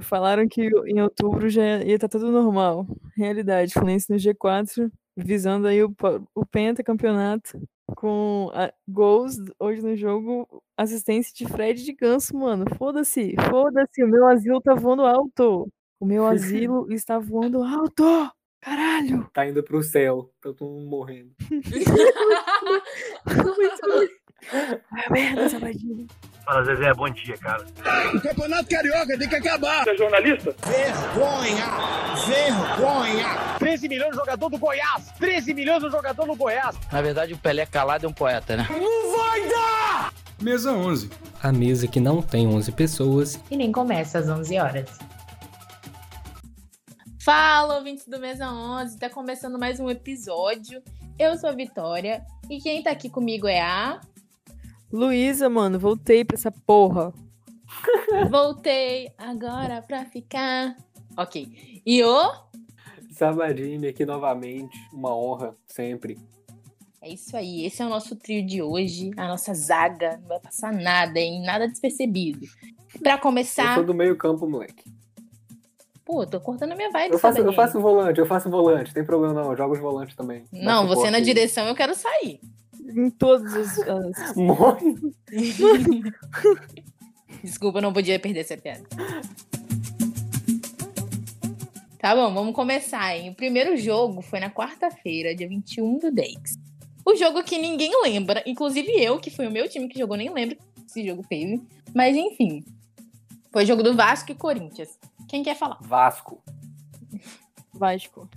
Falaram que em outubro já ia estar tudo normal. Realidade, Fluminense no G4, visando aí o, o pentacampeonato com a, gols hoje no jogo, assistência de Fred de Ganso, mano. Foda-se, foda-se, o meu asilo tá voando alto. O meu asilo está voando alto. Caralho! Tá indo pro céu, tá todo mundo morrendo. ah, merda, Sabadinho. Fala, Zezé, bom dia, cara. O campeonato carioca tem que acabar. Você é jornalista? Vergonha! Vergonha! 13 milhões de jogador do Goiás! 13 milhões de jogador do Goiás! Na verdade, o Pelé calado é um poeta, né? Não vai dar! Mesa 11. A mesa que não tem 11 pessoas. E nem começa às 11 horas. Fala, ouvintes do Mesa 11, tá começando mais um episódio. Eu sou a Vitória e quem tá aqui comigo é a. Luísa, mano, voltei pra essa porra. Voltei agora pra ficar. Ok. E o. Sabadini aqui novamente, uma honra, sempre. É isso aí, esse é o nosso trio de hoje, a nossa zaga. Não vai passar nada, hein? Nada despercebido. Pra começar. Eu sou do meio-campo, moleque. Pô, tô cortando a minha vibe. Eu faço, eu faço volante, eu faço volante, tem problema não, eu jogo os volantes também. Não, você na direção eu quero sair. Em todos os. As... Morre! Desculpa, não podia perder essa piada. Tá bom, vamos começar, hein? O primeiro jogo foi na quarta-feira, dia 21 do 10. O jogo que ninguém lembra, inclusive eu, que foi o meu time que jogou, nem lembro que esse jogo teve. Mas enfim. Foi o jogo do Vasco e Corinthians. Quem quer falar? Vasco. Vasco.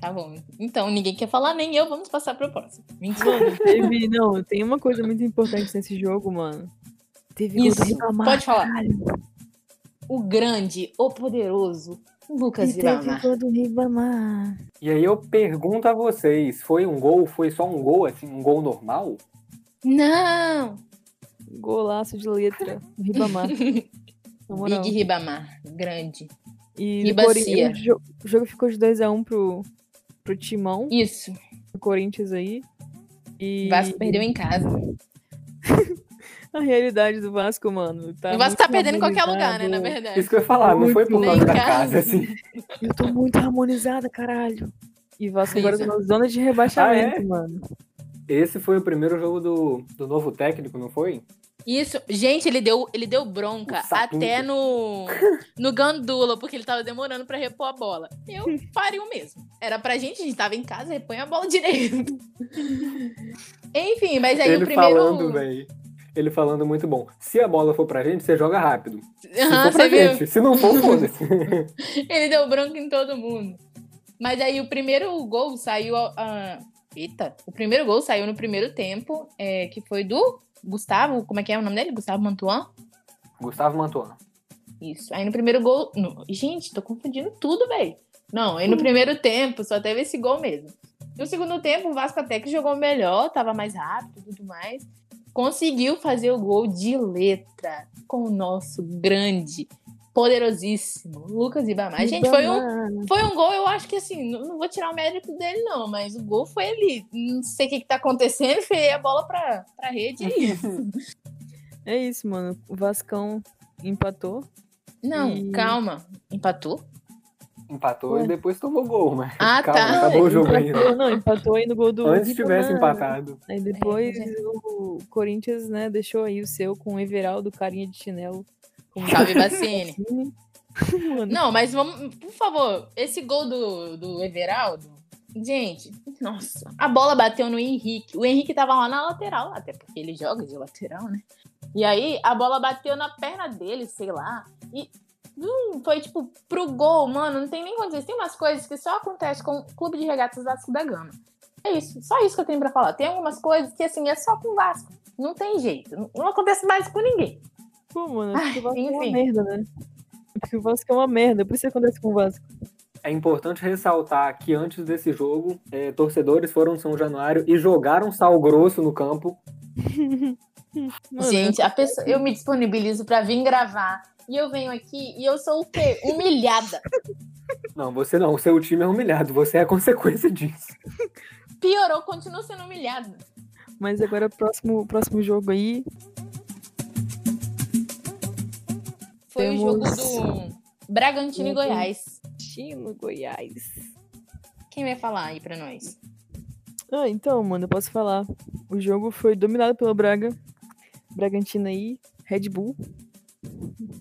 Tá bom. Então, ninguém quer falar, nem eu. Vamos passar pro próximo. Mentira. Teve, não, tem uma coisa muito importante nesse jogo, mano. Teve Isso, pode falar. Caralho. O grande, o poderoso Lucas Ribamar. do Ribamar. E aí eu pergunto a vocês, foi um gol, foi só um gol, assim, um gol normal? Não! Golaço de letra, Ribamar. Big Ribamar, grande. E Ribacia. O jogo ficou de 2x1 um pro, pro Timão. Isso. O Corinthians aí. E... Vasco perdeu em casa. a realidade do Vasco, mano. Tá o Vasco tá perdendo em qualquer lugar, né? Na verdade. Isso que eu ia falar, não foi por causa da casa, assim. Eu tô muito harmonizada, caralho. E Vasco agora tá na zona de rebaixamento, ah, é? mano. Esse foi o primeiro jogo do, do novo técnico, não foi? Isso, gente, ele deu, ele deu bronca até no, no Gandula, porque ele tava demorando para repor a bola. Eu faria o mesmo. Era pra gente, a gente tava em casa, repõe a bola direito. Enfim, mas aí ele o primeiro. Falando, véio, ele falando muito bom. Se a bola for pra gente, você joga rápido. Se uhum, for pra gente, viu? se não for, foda-se. ele deu bronca em todo mundo. Mas aí o primeiro gol saiu. Uh, eita, o primeiro gol saiu no primeiro tempo, é, que foi do Gustavo, como é que é o nome dele? Gustavo Mantuan? Gustavo Mantuan. Isso. Aí no primeiro gol. No... Gente, tô confundindo tudo, velho. Não, aí no primeiro tempo só teve esse gol mesmo. No segundo tempo, o Vasco até que jogou melhor, tava mais rápido e tudo mais. Conseguiu fazer o gol de letra com o nosso grande poderosíssimo, Lucas Ibamar. Gente, foi um, foi um gol, eu acho que assim, não, não, vou tirar o mérito dele, não, mas o gol foi ali. Não sei o que, que tá acontecendo, foi a bola pra, pra rede é isso. é isso, mano. O Vascão empatou. Não, e... calma. Empatou? Empatou Ué. e depois tomou gol, mas. Ah, calma, tá. Acabou o jogo ainda. Não, empatou aí no gol do. Antes tivesse empatado. Aí depois é, o Corinthians, né, deixou aí o seu com o Everaldo, carinha de chinelo. Salve Vacine. Não, mas vamos, por favor, esse gol do, do Everaldo, gente, nossa, a bola bateu no Henrique. O Henrique tava lá na lateral, até porque ele joga de lateral, né? E aí a bola bateu na perna dele, sei lá, e hum, foi tipo pro gol, mano, não tem nem condições. Tem umas coisas que só acontecem com o Clube de Regatas Vasco da Gama. É isso, só isso que eu tenho para falar. Tem algumas coisas que assim é só com o Vasco. Não tem jeito, não acontece mais com ninguém. Pô, mano, porque o Vasco é uma merda, né? Porque o Vasco é uma merda, por isso que acontece com o Vasco. É importante ressaltar que antes desse jogo, é, torcedores foram São Januário e jogaram sal grosso no campo. Mano, Gente, a pessoa, eu me disponibilizo para vir gravar e eu venho aqui e eu sou o quê? Humilhada. Não, você não. O seu time é humilhado. Você é a consequência disso. Piorou, continua sendo humilhada. Mas agora, próximo, próximo jogo aí, foi Temos... o jogo do. Bragantino e. Goiás. Tino, Goiás. Quem vai falar aí pra nós? Ah, então, mano, eu posso falar. O jogo foi dominado pelo Braga. Bragantino aí, Red Bull.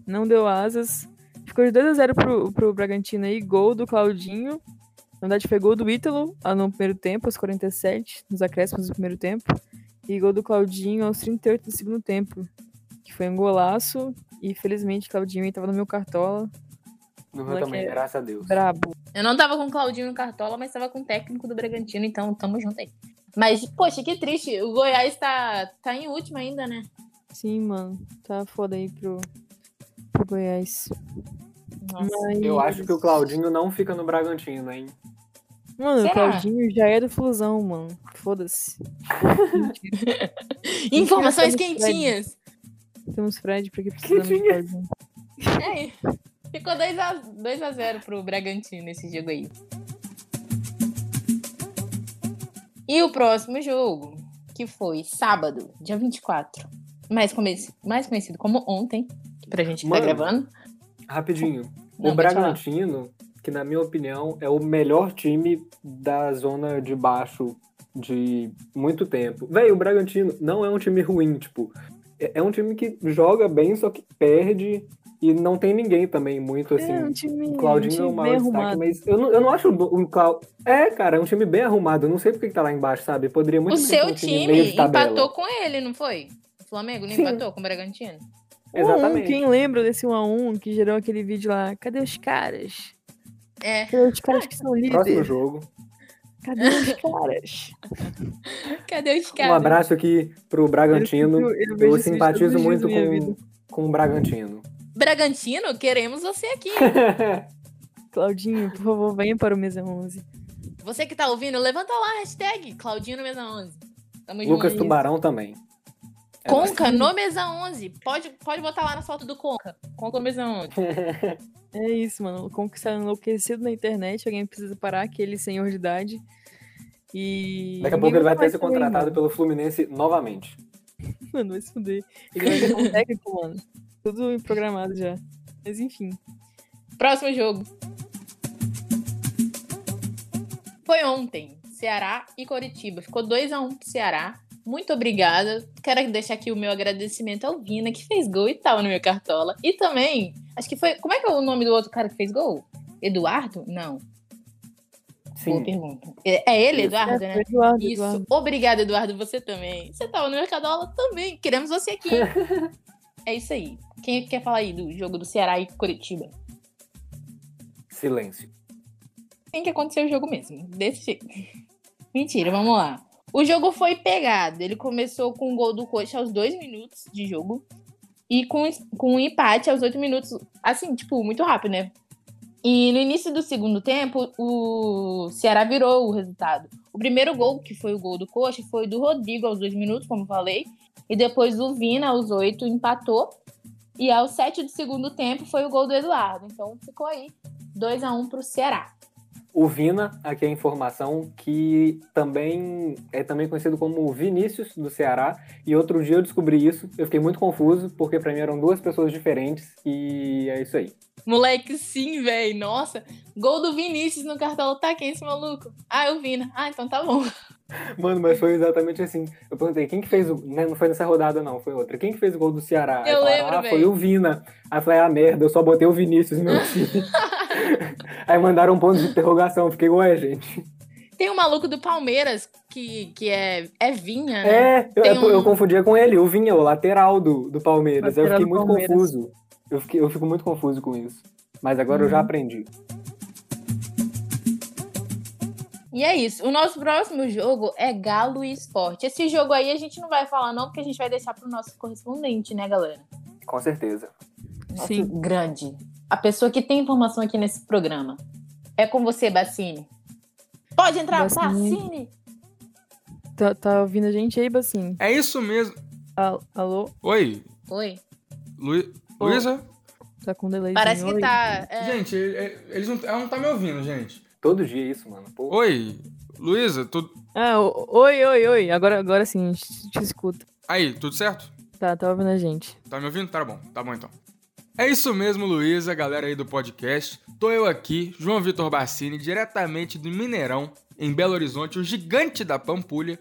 Não deu asas. Ficou de 2x0 pro, pro Bragantino aí. Gol do Claudinho. Na verdade, foi gol do Ítalo no primeiro tempo, aos 47, nos acréscimos do primeiro tempo. E gol do Claudinho aos 38 do segundo tempo. Que foi um golaço. E felizmente, Claudinho aí tava no meu cartola. No meu também, é graças a Deus. Brabo. Eu não tava com o Claudinho no Cartola, mas tava com o técnico do Bragantino, então tamo junto aí. Mas, poxa, que triste. O Goiás tá, tá em último ainda, né? Sim, mano. Tá foda aí pro, pro Goiás. Nossa. Mas... Eu acho que o Claudinho não fica no Bragantino, hein? Mano, Será? o Claudinho já é do Flusão, mano. Foda-se. Informações quentinhas. Temos Fred porque precisamos de? Claudinho. É, ficou 2x0 2 a 0 pro Bragantino nesse jogo aí. E o próximo jogo, que foi sábado, dia 24. Mais, conhecido, mais conhecido como ontem, pra gente que tá Mano, gravando. Rapidinho. Não, o. Bragantino, que na minha opinião é o melhor time da zona de baixo de muito tempo. Véi, o Bragantino não é um time ruim, tipo, é é um time que joga bem, só que perde e não tem ninguém também muito assim. é um time, O um Claudinho é time o bem destaque, arrumado. mas eu não, eu não acho o o Clau... É, cara, é um time bem arrumado. Eu não sei porque que tá lá embaixo, sabe? Poderia muito O seu um time, empatou com ele, não foi? O Flamengo não Sim. empatou com o Bragantino? A um, Exatamente. quem lembra desse 1x1 que gerou aquele vídeo lá? Cadê os caras? É. Cadê os caras que são Próximo líderes? jogo. Cadê os caras? Cadê os Um caras? abraço aqui pro Bragantino. Eu, eu Eu, simpatizo muito com, com o Bragantino. Bragantino, queremos você aqui. Claudinho, por favor, venha para o Mesa 11. Você que tá ouvindo, levanta lá a hashtag Claudinho no Mesa 11. Tamo Lucas junto. Tubarão também. É Conca no Mesa 11. Pode, pode botar lá na foto do Conca. Conca no Mesa 11. É isso, mano. O Conk está enlouquecido na internet. Alguém precisa parar aquele senhor de idade. E. Daqui a pouco ele vai ter ser contratado pelo Fluminense novamente. Mano, vai se fuder. Ele vai virar um técnico, mano. Tudo programado já. Mas enfim. Próximo jogo. Foi ontem. Ceará e Coritiba. Ficou 2x1 pro Ceará. Muito obrigada. Quero deixar aqui o meu agradecimento ao Vina, que fez gol e tal no meu cartola. E também, acho que foi. Como é que é o nome do outro cara que fez gol? Eduardo? Não. Boa Sim. pergunta. É é ele. Eduardo, É, né? Eduardo, Isso. Eduardo. Obrigada, Eduardo. Você também. Você tava no Mercadola também. Queremos você aqui. é isso aí. Quem quer falar aí do jogo do Ceará e Curitiba? Silêncio. Tem que acontecer o jogo mesmo. Desse jeito. Mentira, vamos lá. O jogo foi pegado. Ele começou com o gol do Coxa aos dois minutos de jogo. E com, com um empate aos oito minutos. Assim, tipo, muito rápido, né? E no início do segundo tempo, o Ceará virou o resultado. O primeiro gol, que foi o gol do Coxa, foi do Rodrigo aos dois minutos, como falei. E depois o Vina, aos oito, empatou. E aos sete do segundo tempo foi o gol do Eduardo. Então ficou aí 2 a 1 pro Ceará. O Vina, aqui é a informação, que também é também conhecido como Vinícius do Ceará. E outro dia eu descobri isso, eu fiquei muito confuso, porque pra mim eram duas pessoas diferentes, e é isso aí. Moleque, sim, velho. Nossa. Gol do Vinícius no cartão. Tá quem esse maluco? Ah, é o Vina. Ah, então tá bom. Mano, mas foi exatamente assim. Eu perguntei, quem que fez o. né, Não foi nessa rodada, não, foi outra. Quem que fez o gol do Ceará? Eu falaram, lembro, ah, véi. foi o Vina. Aí eu falei, ah, merda, eu só botei o Vinícius no meu time. Aí mandaram um ponto de interrogação, fiquei, ué, gente. Tem um maluco do Palmeiras que, que é, é Vinha, né? É, eu, Tem eu, eu um- confundia com ele, o Vinha, o lateral do, do Palmeiras. Aí eu Lateral fiquei muito Palmeiras. confuso. Eu, fiquei, eu fico muito confuso com isso. Mas agora eu já Uhum. aprendi. E é isso. O nosso próximo jogo é Galo e Esporte. Esse jogo aí a gente não vai falar, não, porque a gente vai deixar pro nosso correspondente, né, galera? Com certeza. Nosso Sim. grande. A pessoa que tem informação aqui nesse programa. É com você, Bacine. Pode entrar, Bacine. Bacine! Tá, tá ouvindo a gente aí, Bacinho? É isso mesmo. Al- Alô? Oi, Oi. Lu... Luísa? Tá com delay? Parece que tá. é, Gente, ele- ele- eles não, ela não tá me ouvindo, gente. Todo dia isso, mano. Pô, Oi, Luísa, tu... Ah, oi, oi, oi. Agora, agora sim, te, te escuto. aí, tudo certo? Tá, tá ouvindo a gente. Tá me ouvindo? Tá bom, tá bom então. É isso mesmo, Luísa, galera aí do podcast. Tô eu aqui, João Vitor Bassini, diretamente do Mineirão, em Belo Horizonte, o gigante da Pampulha,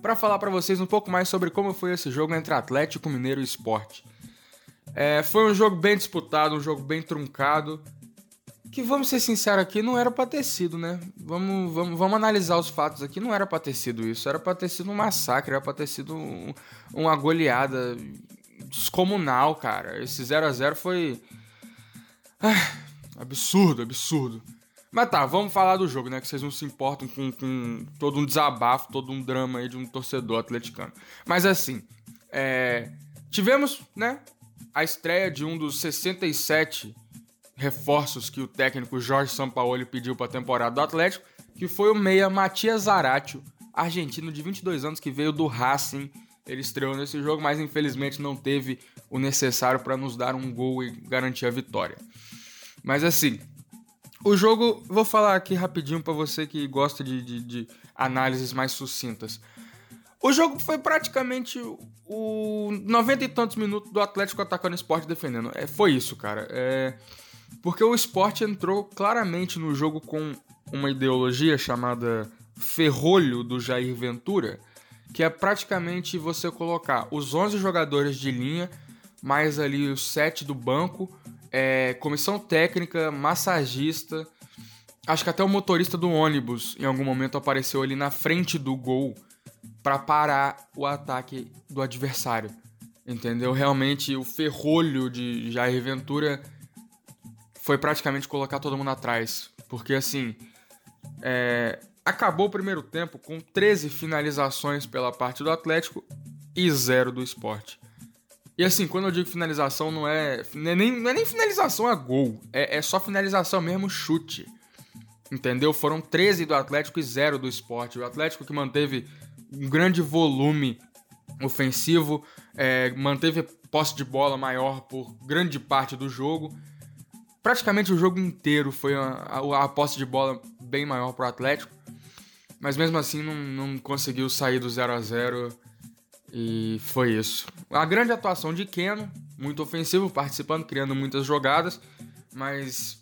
para falar para vocês um pouco mais sobre como foi esse jogo entre Atlético Mineiro e Esporte. É, foi um jogo bem disputado, um jogo bem truncado, que vamos ser sinceros aqui, não era pra ter sido, né? Vamos, vamos, vamos analisar os fatos aqui, não era pra ter sido isso, era pra ter sido um massacre, era pra ter sido um, uma goleada descomunal, cara. Esse 0 a 0 foi. Ah, absurdo, absurdo. Mas tá, vamos falar do jogo, né? Que vocês não se importam com, com todo um desabafo, todo um drama aí de um torcedor atleticano. Mas assim, é... tivemos, né? A estreia de um dos 67 reforços que o técnico Jorge Sampaoli pediu para a temporada do Atlético, que foi o meia Matias Zaratio, argentino de 22 anos que veio do Racing. Ele estreou nesse jogo, mas infelizmente não teve o necessário para nos dar um gol e garantir a vitória. Mas assim, o jogo, vou falar aqui rapidinho para você que gosta de, de, de, análises mais sucintas. O jogo foi praticamente o 90 e tantos minutos do Atlético atacando o esporte defendendo. É, foi isso, cara. É, porque o esporte entrou claramente no jogo com uma ideologia chamada ferrolho do Jair Ventura, que é praticamente você colocar os 11 jogadores de linha, mais ali os 7 do banco, é, comissão técnica, massagista, acho que até o motorista do ônibus em algum momento apareceu ali na frente do gol para parar o ataque do adversário. Entendeu? Realmente o ferrolho de Jair Ventura foi praticamente colocar todo mundo atrás. Porque assim, é, acabou o primeiro tempo com 13 finalizações pela parte do Atlético e zero do esporte. E assim, quando eu digo finalização, não é, não é, nem, não é nem finalização a gol, é, é só finalização mesmo, chute. Entendeu? Foram 13 do Atlético e zero do esporte. O Atlético que manteve um grande volume ofensivo, é, manteve posse de bola maior por grande parte do jogo praticamente o jogo inteiro foi a, a, a posse de bola bem maior para o Atlético, mas mesmo assim não, não conseguiu sair do 0 a 0 e foi isso. A grande atuação de Keno, muito ofensivo, participando, criando muitas jogadas, mas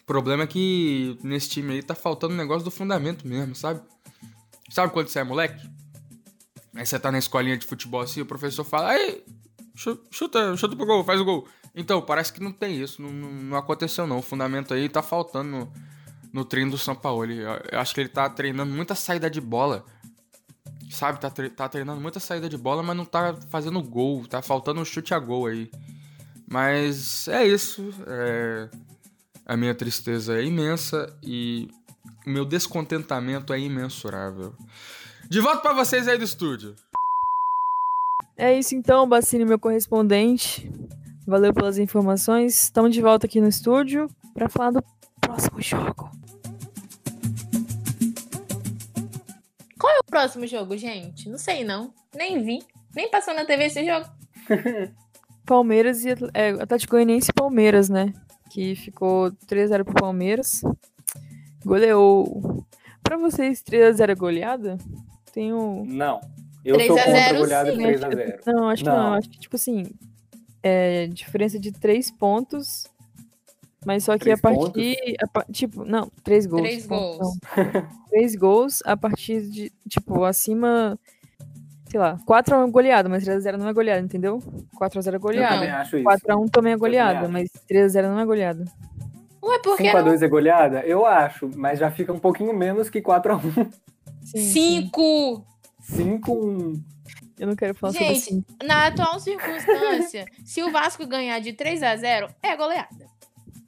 o problema é que nesse time aí tá faltando um negócio do fundamento mesmo, sabe? Sabe quando você é moleque? Aí você tá na escolinha de futebol assim, o professor fala, aí, chuta, chuta pro gol, faz o gol. Então, parece que não tem isso, não, não aconteceu não. O fundamento aí tá faltando no, no treino do São Paulo. Eu, acho que ele tá treinando muita saída de bola. Sabe, tá, tre tá treinando muita saída de bola, mas não tá fazendo gol. Tá faltando um chute a gol aí. Mas é isso. É... A minha tristeza é imensa e meu descontentamento é imensurável. De volta para vocês aí do estúdio. É isso então, Bacine, meu correspondente. Valeu pelas informações. Estamos de volta aqui no estúdio para falar do próximo jogo. Qual é o próximo jogo, gente? Não sei não. Nem vi. Nem passou na TV esse jogo. Palmeiras e é, Atlético Goianiense e Palmeiras, né? Que ficou 3x0 pro Palmeiras. Goleou. Pra vocês, 3x0 é goleada? Tenho. Não. Eu sou contra goleada de 3x0. Não, acho não. que não. Acho que, tipo assim, é, diferença de três pontos. Mas só que três a partir. A, tipo, não, três gols. Três gols. três gols a partir de, tipo, acima. Sei lá, 4x1 é goleada, mas 3x0 não é goleada, entendeu? 4x0 é goleada. Eu também acho isso. 4x1 também é goleada, mas 3x0 não é goleada. Ué, por que 5x2 é goleada? Eu acho, mas já fica um pouquinho menos que 4x1. 5! 5-1. Eu não quero falar Gente, sobre assim. na atual circunstância, se o Vasco ganhar de 3 a 0 é goleada.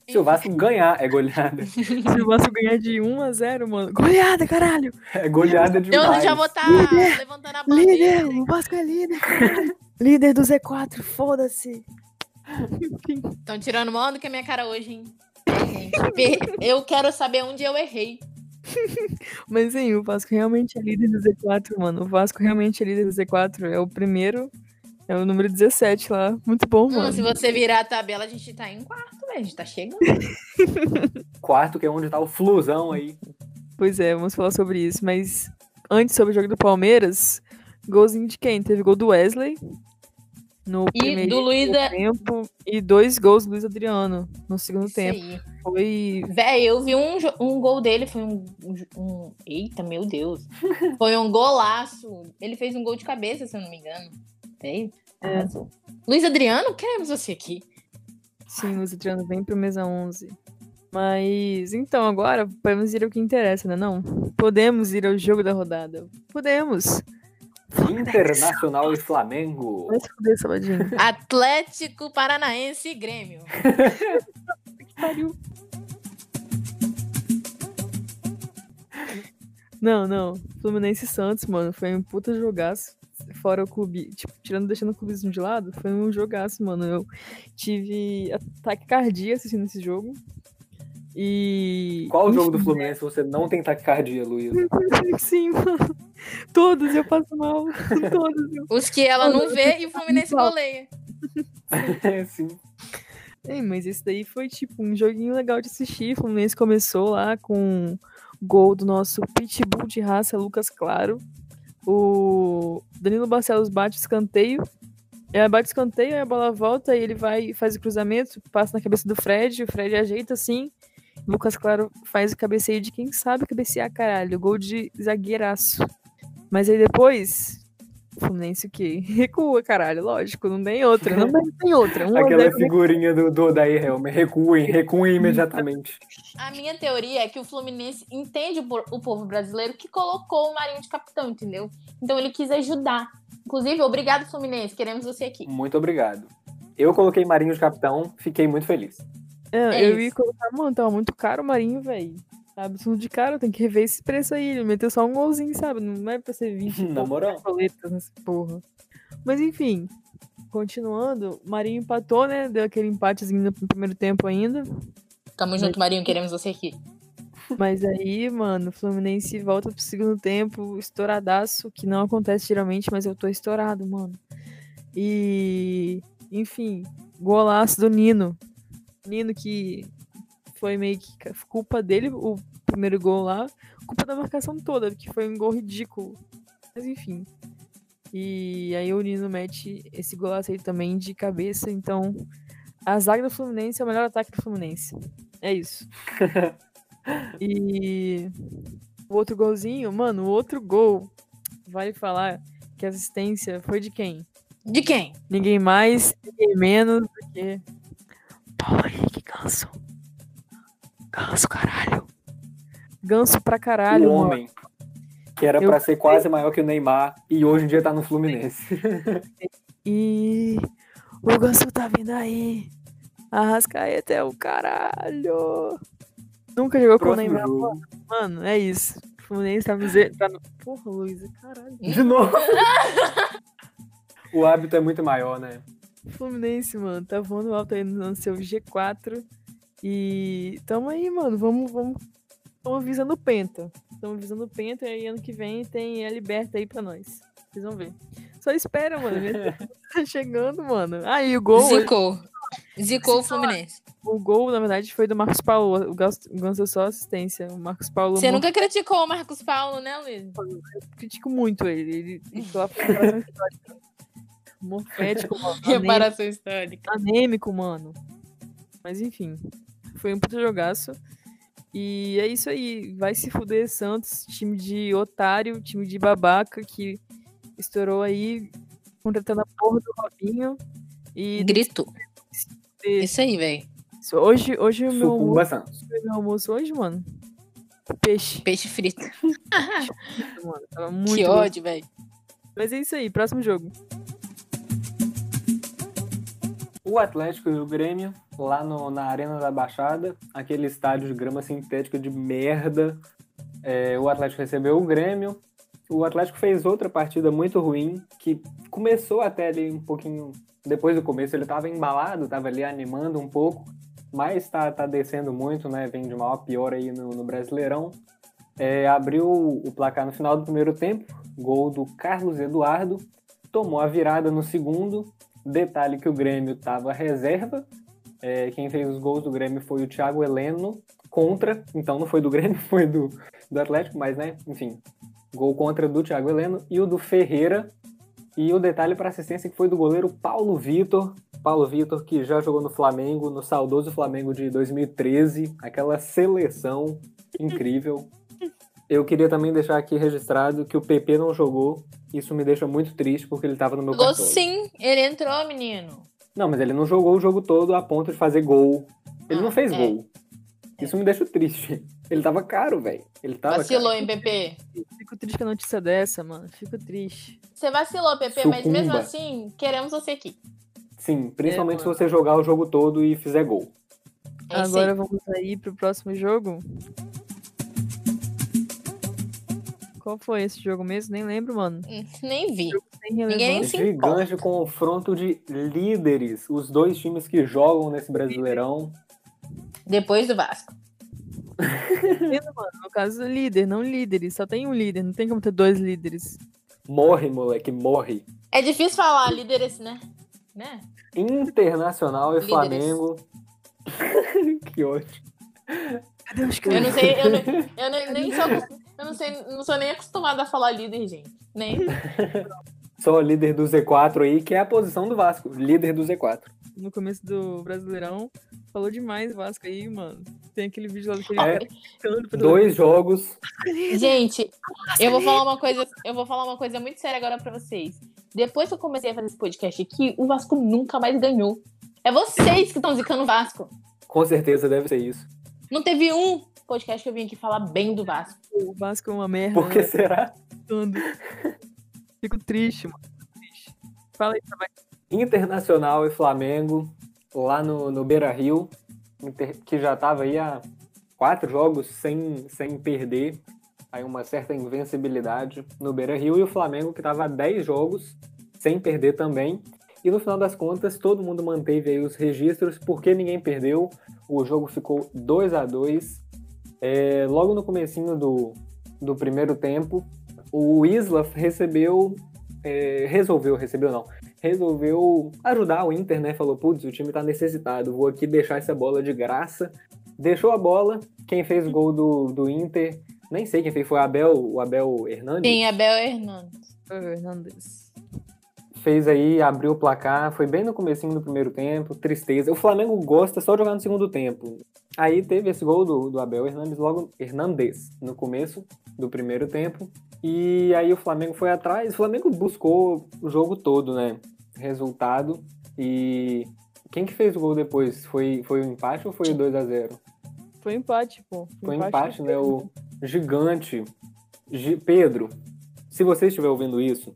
Se o Vasco ganhar, é goleada. se o Vasco ganhar de 1 a 0 mano. Goleada, caralho! É goleada demais. Eu já vou estar tá levantando a bandeira. Líder! O Vasco é líder, líder do Z4, foda-se. Estão tirando mal do que a minha cara hoje, hein? Eu quero saber onde eu errei. Mas sim, o Vasco realmente é líder do Z4, mano. O Vasco realmente é líder do Z4. É o primeiro, é o número 17 lá. Muito bom, mano. se você virar a tabela, a gente tá em quarto, velho. A gente tá chegando. quarto, que é onde tá o flusão aí. Pois é, vamos falar sobre isso. Mas antes, sobre o jogo do Palmeiras, golzinho de quem? Teve gol do Wesley. No E primeiro do Luiz tempo e dois gols do Luiz Adriano no segundo Isso tempo. aí. Foi Véi, eu vi um, um gol dele, foi um, um, Eita, meu Deus. Foi um golaço. Ele fez um gol de cabeça, se eu não me engano. É. Luiz Adriano, queremos você aqui. Sim, Luiz Adriano vem pro mesa 11. Mas então agora podemos ir ao que interessa, né? Não? Podemos ir ao jogo da rodada. Podemos. Internacional e Flamengo. Vai se fuder, Saladinho. Atlético Paranaense e Grêmio. Pariu. Não, não. Fluminense e Santos, mano, foi um puta jogaço. Fora o clube, tipo, tirando, deixando o clubismo de lado, foi um jogaço, mano. Eu tive ataque cardíaco assistindo esse jogo. E. Qual o jogo do Fluminense você não tem taquicardia, Luísa? Sim, mano. Todos eu passo mal. Todos eu. Os que ela não vê e o Fluminense goleia. Sim. Ei, mas esse daí foi tipo um joguinho legal de assistir. O Fluminense começou lá com gol do nosso pitbull de raça, Lucas Claro. O Danilo Barcelos bate o escanteio. Ela bate o escanteio, aí a bola volta e ele vai e faz o cruzamento, passa na cabeça do Fred, o Fred ajeita assim. Lucas Claro faz o cabeceio de quem sabe cabecear, caralho. Gol de zagueiraço. Mas aí depois, o Fluminense o quê? Recua, caralho, lógico, não tem outra. Não tem outra. Um Aquela figurinha do, do Odair Helmer. Recuem, recuem imediatamente. A minha teoria é que o Fluminense entende o povo brasileiro que colocou o Marinho de capitão, entendeu? Então ele quis ajudar. Inclusive, obrigado, Fluminense. Queremos você aqui. Muito obrigado. Eu coloquei Marinho de capitão, fiquei muito feliz. É, É eu isso. ia colocar, mano, tava muito caro o Marinho, velho. Sabe, assunto de cara, tem que rever esse preço aí. Ele meteu só um golzinho, sabe? Não é pra ser 20 e Na moral. boletas nessa porra. Mas enfim, continuando, Marinho empatou, né? Deu aquele empatezinho no primeiro tempo ainda. Tamo junto, Marinho. Queremos você aqui. Mas aí, mano, o Fluminense volta pro segundo tempo, estouradaço, que não acontece geralmente, mas eu tô estourado, mano. E, enfim, golaço do Nino. Nino que foi meio que culpa dele, o primeiro gol lá, culpa da marcação toda, que foi um gol ridículo. Mas enfim. E aí o Nino mete esse golaço aí também de cabeça, então a zaga do Fluminense é o melhor ataque do Fluminense. É isso. E o outro golzinho, mano, o outro gol, vale falar que a assistência foi de quem? De quem? Ninguém mais, ninguém menos do que Paulo Henrique Ganso. Ganso, caralho. Ganso pra caralho, o mano. homem, que era Eu- pra ser quase maior que o Neymar, e hoje em dia tá no Fluminense. E o Ganso tá vindo aí. Arrascaeta é o caralho. Nunca jogou com o Próximo Neymar. jogo. Mano, é isso. O Fluminense tá, miser... tá no... Porra, Luísa, caralho. De novo. o hábito é muito maior, né? Fluminense, mano, tá voando alto aí no seu G4. E tamo aí, mano. Vamos, vamos. Tamo visando o Penta. Tamo visando o Penta e aí ano que vem tem a Liberta aí pra nós. Vocês vão ver. Só espera, mano. tá chegando, mano. Aí o gol. Zicou. Zicou o Fluminense. O gol, na verdade, foi do Marcos Paulo. O Ganso é só assistência. O Marcos Paulo. Você muito- nunca criticou o Marcos Paulo, né, Luiz? critico muito ele. Ele, ele histórica. Morfético, mano. Reparação histórica. anêmico, mano. Mas enfim, foi um puto jogaço. E é isso aí. Vai se fuder, Santos. Time de otário, time de babaca que estourou aí, contratando a porra do Robinho. E Grito. e- Isso aí, velho. hoje, hoje o meu almoço, meu hoje, mano. Peixe, Peixe frito. mano. Tava muito que ódio, velho. Mas é isso aí, próximo jogo. O Atlético e o Grêmio, lá no- na Arena da Baixada, aquele estádio de grama sintética de merda. É, o Atlético recebeu o Grêmio. O Atlético fez outra partida muito ruim, que começou até ali um pouquinho. Depois do começo, ele estava embalado, estava ali animando um pouco, mas tá, tá descendo muito, né? Vem de a pior aí no, no Brasileirão. É, abriu o placar no final do primeiro tempo, gol do Carlos Eduardo, tomou a virada no segundo, Detalhe que o Grêmio estava reserva. É, quem fez os gols do Grêmio foi o Thiago Heleno contra. Então não foi do Grêmio, foi do, do Atlético, mas né, enfim. Gol contra do Thiago Heleno e o do Ferreira E o detalhe para assistência que foi do goleiro Paulo Vitor. Paulo Vitor, que já jogou no Flamengo, no saudoso Flamengo de 2013, aquela seleção incrível. Eu queria também deixar aqui registrado que o PP não jogou. Isso me deixa muito triste porque ele tava no meu Jogou sim, ele entrou, menino. Não, mas ele não jogou o jogo todo a ponto de fazer gol. Ele Ah, não fez é. gol. Isso me deixa triste. Ele tava caro, velho. Ele tava Vacilou, caro. hein, PP? Fico triste com a notícia dessa, mano. Fico triste. Você vacilou, PP, mas mesmo assim, queremos você aqui. Sim, principalmente É, se você jogar o jogo todo e fizer gol. É Agora aí. vamos aí pro próximo jogo. Qual foi esse jogo mesmo? Nem lembro, mano. Hum, Nem vi. Ninguém nem se importa. Gigante confronto de líderes. Os dois times que jogam nesse Brasileirão. Depois do Vasco. No caso, líder, não líderes. Só tem um líder. Não tem como ter dois líderes. Morre, moleque, morre. É difícil falar líder esse, né? Né? Internacional e Líderes. Flamengo. que ótimo. Eu não sei, eu, não, eu nem, nem sou, eu não sei, não sou nem acostumada a falar líder, gente. Nem. Só líder do Z4 aí, que é a posição do Vasco. Líder do Z4. No começo do Brasileirão, falou demais o Vasco aí, mano. Tem aquele vídeo lá É, cara gritando pra dois jogos. Gente, eu vou falar uma coisa, eu vou falar uma coisa muito séria agora pra vocês. Depois que eu comecei a fazer esse podcast aqui, o Vasco nunca mais ganhou. É vocês que estão zicando o Vasco. Com certeza deve ser isso. Não teve um podcast que eu vim aqui falar bem do Vasco. O Vasco é uma merda. Por que né? será? Fico triste, mano. Fico triste. Fala aí, Tavares. Internacional e Flamengo, lá no, no Beira Rio, que já estava aí há quatro jogos sem, sem perder, aí uma certa invencibilidade no Beira Rio, e o Flamengo que estava há 10 jogos sem perder também. E no final das contas, todo mundo manteve aí os registros, porque ninguém perdeu. O jogo ficou 2 a 2 É, Logo no comecinho do, do primeiro tempo, o Isla recebeu, é, resolveu, recebeu não, resolveu ajudar o Inter, né? Falou, putz, o time tá necessitado, vou aqui deixar essa bola de graça. Deixou a bola, quem fez o gol do, do Inter, nem sei quem fez, foi o Abel, o Abel Hernandes? Sim, Abel Hernandes. Ô, Hernandes. Fez aí, abriu o placar, foi bem no comecinho do primeiro tempo, tristeza. O Flamengo gosta só de jogar no segundo tempo. Aí teve esse gol do, do Abel Hernandes logo, Hernandes, no começo do primeiro tempo. E aí o Flamengo foi atrás, o Flamengo buscou o jogo todo, né? Resultado. E quem que fez o gol depois? Foi, foi o empate ou foi o 2 a 0 Foi empate, pô. Foi empate, né? O gigante. Gi- Pedro, se você estiver ouvindo isso,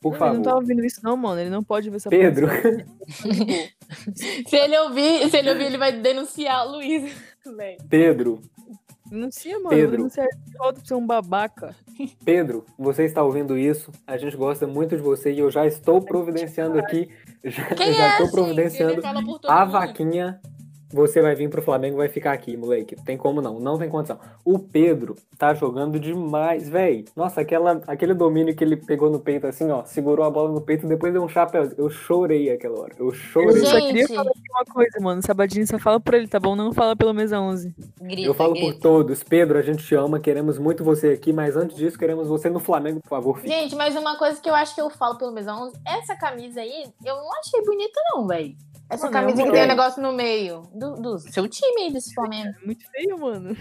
por Ele favor. não tá ouvindo isso, não, mano. Ele não pode ver essa Pedro. Se ele ouvir, se ele ouvir, ele vai denunciar a Luísa. Véi. Pedro, Denuncia, mano. Pedro. Pedro. Denuncia de volta pra ser um babaca. Pedro, você está ouvindo isso? A gente gosta muito de você e eu já estou providenciando aqui, já, Quem já é, estou gente? providenciando Ele fala por todo a mundo. vaquinha. Você vai vir pro Flamengo, vai ficar aqui, moleque. Tem como não, não tem condição. O Pedro tá jogando demais, véi. Nossa, aquela, aquele domínio que ele pegou no peito assim, ó, segurou a bola no peito, depois deu um chapéu. Eu chorei aquela hora. Eu Eu chorei. só queria falar aqui uma coisa, mano. Sabadinho só fala por ele, tá bom? Não fala pelo mesa 11. Grita, Eu falo por grita. todos. Pedro, a gente te ama, queremos muito você aqui, mas antes disso, queremos você no Flamengo, por favor. fique. Gente, mas uma coisa que eu acho que eu falo pelo Mesa 11, essa camisa aí, eu não achei bonita não, velho. Essa Mano, é camisa que tem um negócio no meio. Do, do seu time aí, desse Flamengo. É muito feio, mano.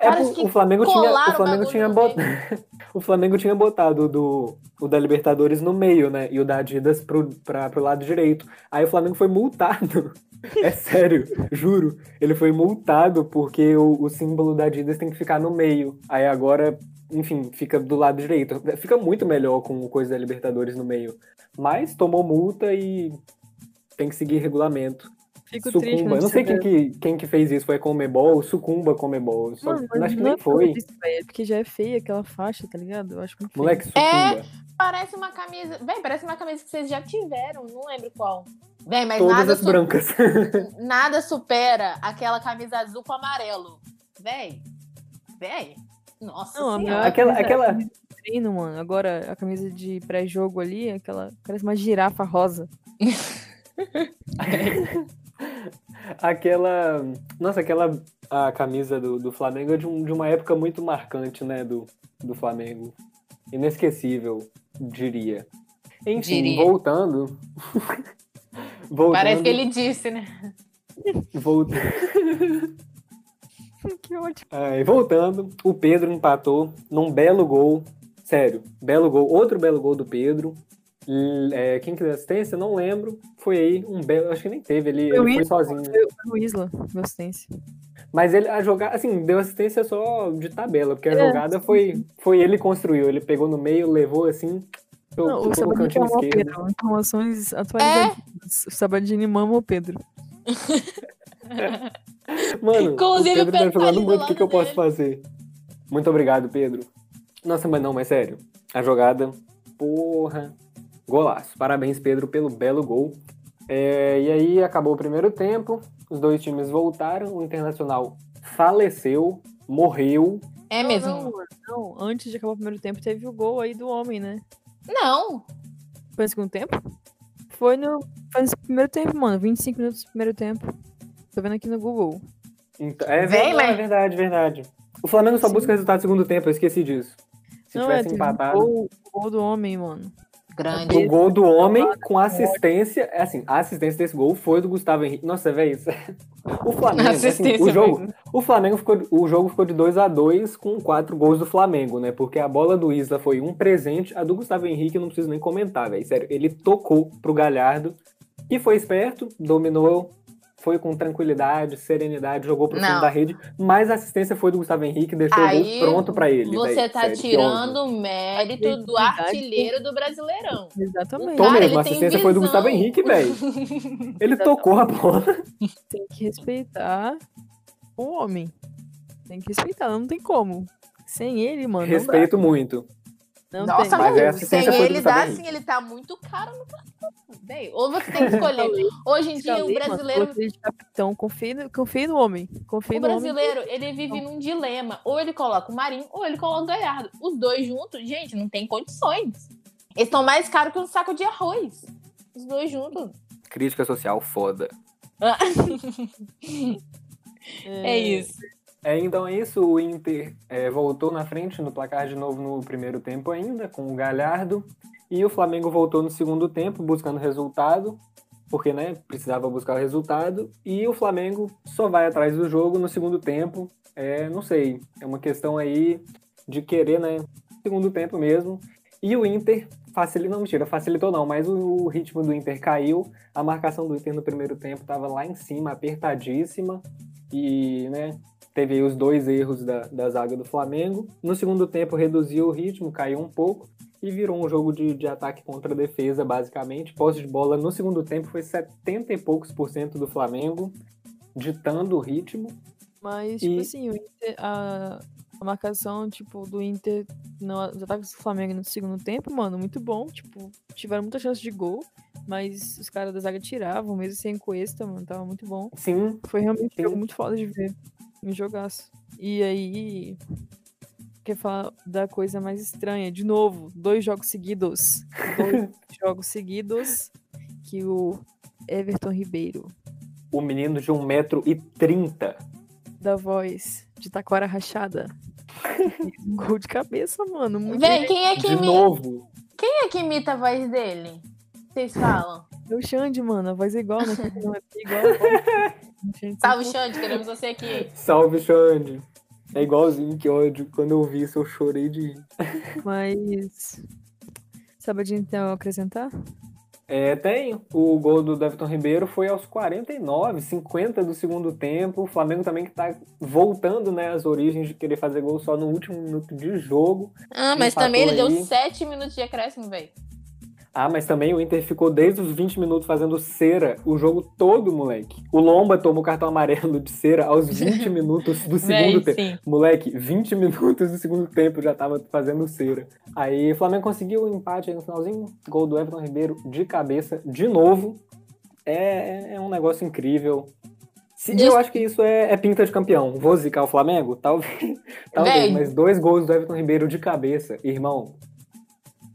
É, o- o Flamengo tinha, o Flamengo tinha botado, o Flamengo tinha botado do o da Libertadores no meio, né? E o da Adidas pro, pra, pro lado direito. Aí o Flamengo foi multado. É sério, juro. Ele foi multado porque o, o símbolo da Adidas tem que ficar no meio. Aí agora, enfim, fica do lado direito. Fica muito melhor com o coisa da Libertadores no meio. Mas tomou multa e tem que seguir regulamento. Fico triste. Sucumba. Eu não sei quem que, quem que fez isso. Foi a Comebol? Sucumba Comebol. Só, Mano, mas acho que não nem é foi. disso, velho, É porque já é feia aquela faixa, tá ligado? Eu acho muito feio. Moleque, sucumba. Parece uma camisa. Véi, parece uma camisa que vocês já tiveram, não lembro qual. Véi, mas Todas nada, as su- brancas. nada supera aquela camisa azul com amarelo. Véi. Véi. Nossa Não, senhora. Aquela- aquela- treino, mano. Agora, a camisa de pré-jogo ali, aquela. Parece uma girafa rosa. aquela. Nossa, aquela a camisa do, do Flamengo é de, um- de uma época muito marcante, né? Do, do Flamengo. Inesquecível, diria. Enfim, Diria. voltando. voltando. Parece que ele disse, né? Volt- Que ótimo. Ai, voltando, o Pedro empatou num belo gol. Sério, belo gol. Outro belo gol do Pedro. É, quem que deu assistência? Não lembro. Foi aí um belo. Acho que nem teve. Ele, ele foi Isla, sozinho. Foi o Isla, deu assistência. Mas ele a jogar, assim, deu assistência só de tabela, porque a É, jogada foi, foi ele que construiu. Ele pegou no meio, levou assim. Não, o Sabadini cantinho amou o. Pedro. Informações atualizadas. O Sabadini mama o Pedro. Mano, Inclusive, o Pedro tá Pedro tá jogando muito, o que, que eu posso fazer? Muito obrigado, Pedro. Nossa, mas não, mas sério. A jogada, porra, golaço. Parabéns, Pedro, pelo belo gol. É, e aí acabou o primeiro tempo, os dois times voltaram, o Internacional faleceu, morreu. É Não, mesmo? Não, mano, não, antes de acabar o primeiro tempo, teve o gol aí do homem, né? Não. Foi no segundo tempo? Foi no, foi no primeiro tempo, mano. 25 minutos do primeiro tempo. Tô vendo aqui no Google. Então, é, Vem, verdade, é verdade, verdade. O Flamengo só Sim. busca resultado do segundo tempo, eu esqueci disso. Se não, é, tivesse teve empatado. o gol, o gol do homem, mano. Grande. O gol do homem com assistência. É assim, a assistência desse gol foi do Gustavo Henrique. Nossa, velho. isso- O Flamengo. assim, o jogo, mesmo. o Flamengo ficou. O jogo ficou de 2 a 2 com quatro gols do Flamengo, né? Porque a bola do Isla foi um presente. A do Gustavo Henrique eu não preciso nem comentar, velho. Sério, ele tocou pro Galhardo. E foi esperto, dominou. Foi com tranquilidade, serenidade, jogou pro fundo da rede, mas a assistência foi do Gustavo Henrique, deixou o Aí gol pronto pra ele. Você velho. tá tirando o mérito do artilheiro do Brasileirão. Exatamente. Tô mesmo, a assistência foi do. Gustavo Henrique, velho. Ele tocou a bola. Tem que respeitar o homem. Tem que respeitar, não tem como. Sem ele, mano. não dá. Respeito muito. Não Nossa, tem. Mas assistência sem ele dá assim, ele tá muito caro no cartão. Ou você tem que escolher. Hoje em dia, o brasileiro capitão. Confie no, confie no homem. Confie O no homem. brasileiro, ele vive num dilema. Ou ele coloca o Marinho, ou ele coloca o Galhardo. Os dois juntos, gente, não tem condições. Eles estão mais caros que um saco de arroz. Os dois juntos. Crítica social foda. É isso. É, então é isso, o Inter é, voltou na frente no placar de novo no primeiro tempo ainda, com o Galhardo, e o Flamengo voltou no segundo tempo, buscando resultado, porque né, precisava buscar o resultado, e o Flamengo só vai atrás do jogo no segundo tempo, é, não sei, é uma questão aí de querer, né, segundo tempo mesmo, e o Inter facilitou, não, mentira, facilitou não, mas o, ritmo do Inter caiu, a marcação do Inter no primeiro tempo estava lá em cima, apertadíssima, e, né, teve aí os dois erros da, da zaga do Flamengo. No segundo tempo reduziu o ritmo, caiu um pouco e virou um jogo de, de ataque contra defesa, basicamente. Posse de bola no segundo tempo foi 70 e poucos por cento do Flamengo, ditando o ritmo. Mas, tipo E- assim, o Inter, a, a marcação, tipo, do Inter no, nos ataques do Flamengo no segundo tempo, mano, muito bom. Tipo, tiveram muita chance de gol, mas os caras da zaga tiravam, mesmo sem cuesta, mano, tava muito bom. Sim, Foi realmente Sim. um jogo muito foda de ver. Um jogaço. E aí. Quer falar da coisa mais estranha? De novo, dois jogos seguidos. Dois jogos seguidos que o Everton Ribeiro, o menino de 1,30m. da voz de Taquara Rachada, um gol de cabeça, mano. Muito Vem, quem é que De imita, novo. quem é que imita a voz dele? Vocês falam. É o Xande, mano. A voz é igual, né? Não é igual. Salve, Xande, queremos você aqui. Salve, Xande. É igualzinho, que ódio. Quando eu vi isso, eu chorei de rir. Mas. Sabadinho tem a acrescentar? É, tem. O gol do Everton Ribeiro foi aos 49, 50 do segundo tempo. O Flamengo também que tá voltando, né, às origens de querer fazer gol só no último minuto de jogo. Ah, mas também ele deu aí. 7 minutos de acréscimo, velho. Ah, mas também o Inter ficou desde os 20 minutos fazendo cera o jogo todo, moleque. O Lomba tomou cartão amarelo de cera aos 20 minutos do segundo tempo. sim. Moleque, 20 minutos do segundo tempo já tava fazendo cera. Aí o Flamengo conseguiu o empate aí no finalzinho. Gol do Everton Ribeiro de cabeça, de novo. É, é um negócio incrível. Se- Eu acho que isso é, é pinta de campeão. Vou zicar o Flamengo? Talvez. Talvez, mas dois gols do Everton Ribeiro de cabeça, irmão.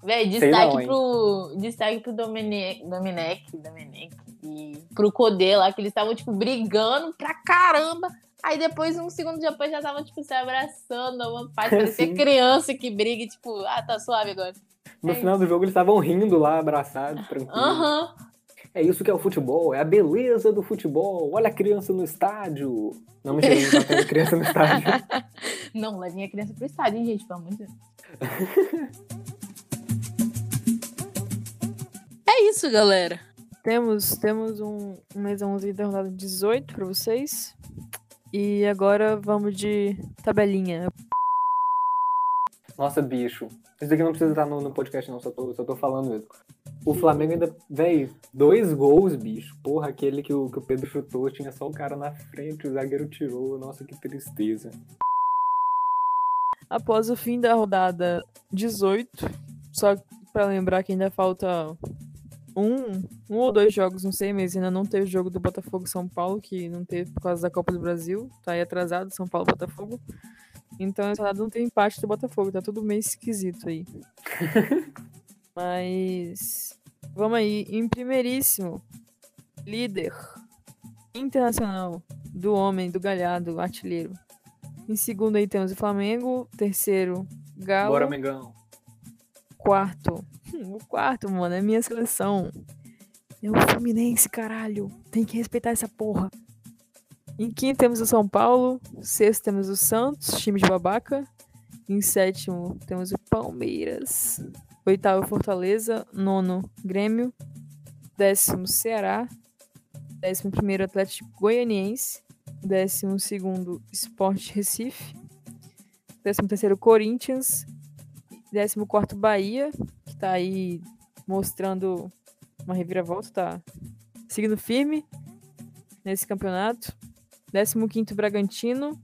Véi, destaque não, pro. Destaque pro Domenech, Domenech, Domenech e pro Codê lá, que eles estavam, tipo, brigando pra caramba. Aí depois, um segundo depois, já tava, tipo, se abraçando, uma paz. Parecia criança que briga e, tipo, ah, tá suave agora. No É final do jogo eles estavam rindo lá, abraçados, tranquilos. Aham. É isso que é o futebol, é a beleza do futebol. Olha a criança no estádio. Não me não tá tendo criança no estádio. Não, levem a criança pro estádio, hein, gente? Pelo amor de Deus. é isso, galera. Temos, temos um, um mês 11 da rodada 18 pra vocês. E agora vamos de tabelinha. Nossa, bicho. Isso aqui não precisa estar no, no podcast, não, só tô, só tô falando mesmo. O Flamengo ainda. Véi, dois gols, bicho. Porra, aquele que o, que o Pedro chutou, tinha só o cara na frente, o zagueiro tirou. Nossa, que tristeza. Após o fim da rodada 18, só pra lembrar que ainda falta um, um ou dois jogos, não sei, mas ainda não teve jogo do Botafogo São Paulo, que não teve por causa da Copa do Brasil. Tá aí atrasado, São Paulo Botafogo. Então essa não tem empate do Botafogo, tá tudo meio esquisito aí. Mas vamos aí, em primeiríssimo, líder internacional do homem, do galhado, artilheiro. Em segundo aí temos o Flamengo, terceiro, Galo, Bora, Mengão. Quarto. O quarto, mano, é minha seleção. É o Fluminense, caralho. Tem que respeitar essa porra. Em quinto temos o São Paulo. Sexto temos o Santos, time de babaca. Em sétimo temos o Palmeiras. Oitavo, Fortaleza. Nono, Grêmio. Décimo, Ceará. Décimo primeiro, Atlético Goianiense. Décimo segundo, Sport Recife. Décimo terceiro, Corinthians. Décimo quarto, Bahia, que tá aí mostrando uma reviravolta, tá seguindo firme nesse campeonato. Décimo quinto, Bragantino.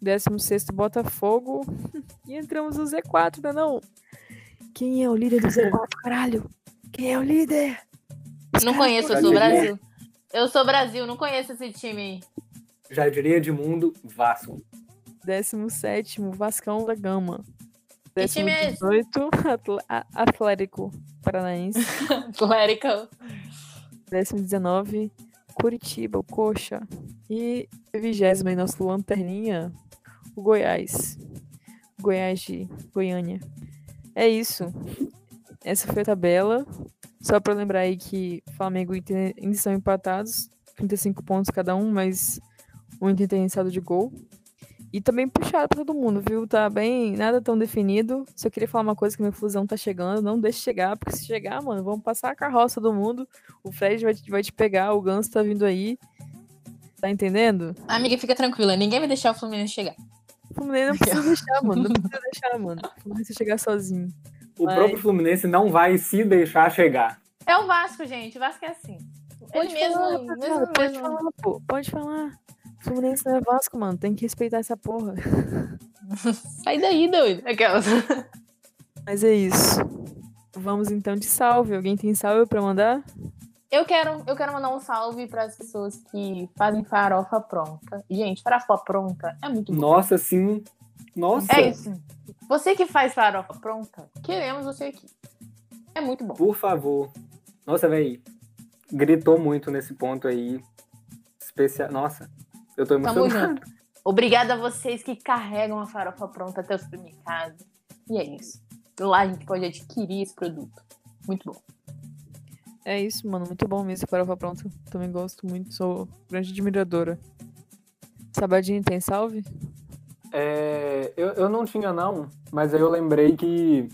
Décimo sexto, Botafogo. E entramos no Z4, não é não? Quem é o líder do Z4, caralho? Quem é o líder? Não conheço, eu sou Brasil. Eu sou Brasil, não conheço esse time aí. Já diria Edmundo, Vasco. Décimo sétimo, Vascão da Gama. Décimo time é esse? 18, Atl- A- Atlético Paranaense. Atlético. Décimo 19, Curitiba, o Coxa. E vigésimo aí, nosso lanterninha, o Goiás. Goiás de Goiânia. É isso. Essa foi a tabela. Só pra lembrar aí que Flamengo e Inter ainda estão empatados. 35 pontos cada um, mas o Inter tem saldo de gol. E também puxado pra todo mundo, viu? Tá bem, nada tão definido. Só queria falar uma coisa que minha fusão tá chegando. Não deixe chegar, porque se chegar, mano, vamos passar a carroça do mundo. O Fred vai, te- vai te pegar, o Ganso tá vindo aí. Tá entendendo? Amiga, fica tranquila, ninguém vai deixar o Fluminense chegar. O Fluminense não precisa deixar, mano. Não precisa deixar, mano. O Fluminense chegar sozinho. O Mas- próprio Fluminense não vai se deixar chegar. É o Vasco, gente. O Vasco é assim. Ele mesmo, falar, mesmo, cara, pode mesmo- falar, pô. Pode falar. Fluminense não é Vasco, mano. Tem que respeitar essa porra. Sai daí, doido. Aquelas. Mas é isso. Vamos então de salve. Alguém tem salve pra mandar? Eu quero, eu quero mandar um salve para as pessoas que fazem farofa pronta. Gente, farofa pronta é muito bom. Nossa, sim. Nossa. É isso. Você que faz farofa pronta, queremos você aqui. É muito bom. Por favor. Nossa, velho. Gritou muito nesse ponto aí. Especial. Nossa, eu tô Tamo emocionado. junto. Obrigada a vocês que carregam a farofa pronta até o supermercado. E é isso. Lá a gente pode adquirir esse produto. Muito bom. É isso, mano. Muito bom mesmo. Farofa pronta. Também gosto muito. Sou grande admiradora. Sabadinho tem salve? É, eu, eu não tinha, não, mas aí eu lembrei que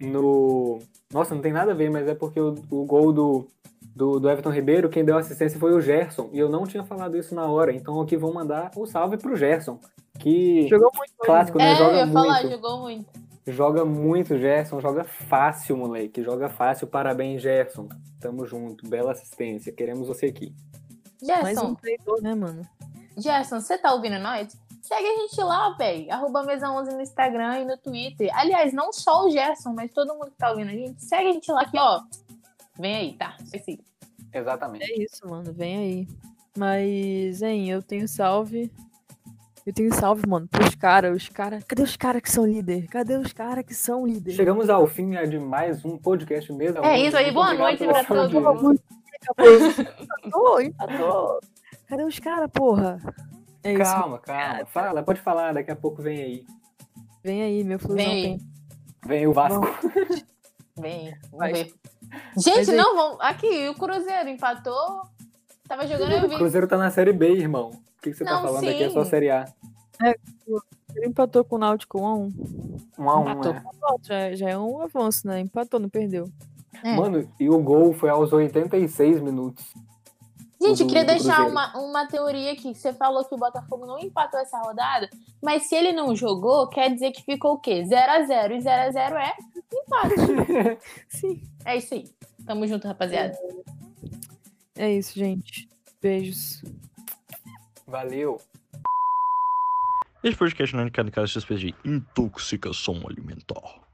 no. Nossa, não tem nada a ver, mas é porque o, o gol do, do, do Everton Ribeiro, quem deu assistência foi o Gerson. E eu não tinha falado isso na hora, então aqui vou mandar o salve pro Gerson. Que Jogou muito clássico, né? É, eu Joga ia falar, muito. jogou muito. Joga muito, Gerson. Joga fácil, moleque. Joga fácil. Parabéns, Gerson. Tamo junto. Bela assistência. Queremos você aqui. Mais um Gerson, traidor, né, mano? Gerson, você tá ouvindo nós? Segue a gente lá, véi. Arroba mesa 11 no Instagram e no Twitter. Aliás, não só o Gerson, mas todo mundo que tá ouvindo a gente. Segue a gente lá aqui, ó. Vem aí, tá? Esqueci. Exatamente. É isso, mano. Vem aí. Mas, hein, eu tenho salve. Eu tenho salve, mano, pros caras. Os caras. Cadê os caras que são líder? Cadê os caras que são líder? Chegamos ao fim né, de mais um podcast mesmo. É isso aí, boa noite pra todo mundo. Empatou, empatou. Cadê os caras, porra? É isso. Calma, calma. Fala, pode falar. Daqui a pouco vem aí. Vem aí, meu flusão Vem. Vem o Vasco. Vem, vamos ver. Gente, aí- não, vamos. Aqui, o Cruzeiro empatou. Tava jogando, eu O vi. Cruzeiro tá na Série B, irmão. O que, que você tá Não, falando aqui? É só sim. Série A. Ele empatou com o Náutico 1 a 1 Um a um, Empatou. né? já, já é um avanço, né? Empatou, não perdeu. É. Mano, e o gol foi aos 86 minutos. Gente, eu queria deixar uma, uma teoria aqui. Você falou que o Botafogo não empatou essa rodada, mas se ele não jogou, quer dizer que ficou o quê? 0x0. E 0x0 é empate. Sim. é isso aí. Tamo junto, rapaziada. É isso, gente. Beijos. Valeu. Esse podcast não é indicado em caso de suspeita de intoxicação alimentar.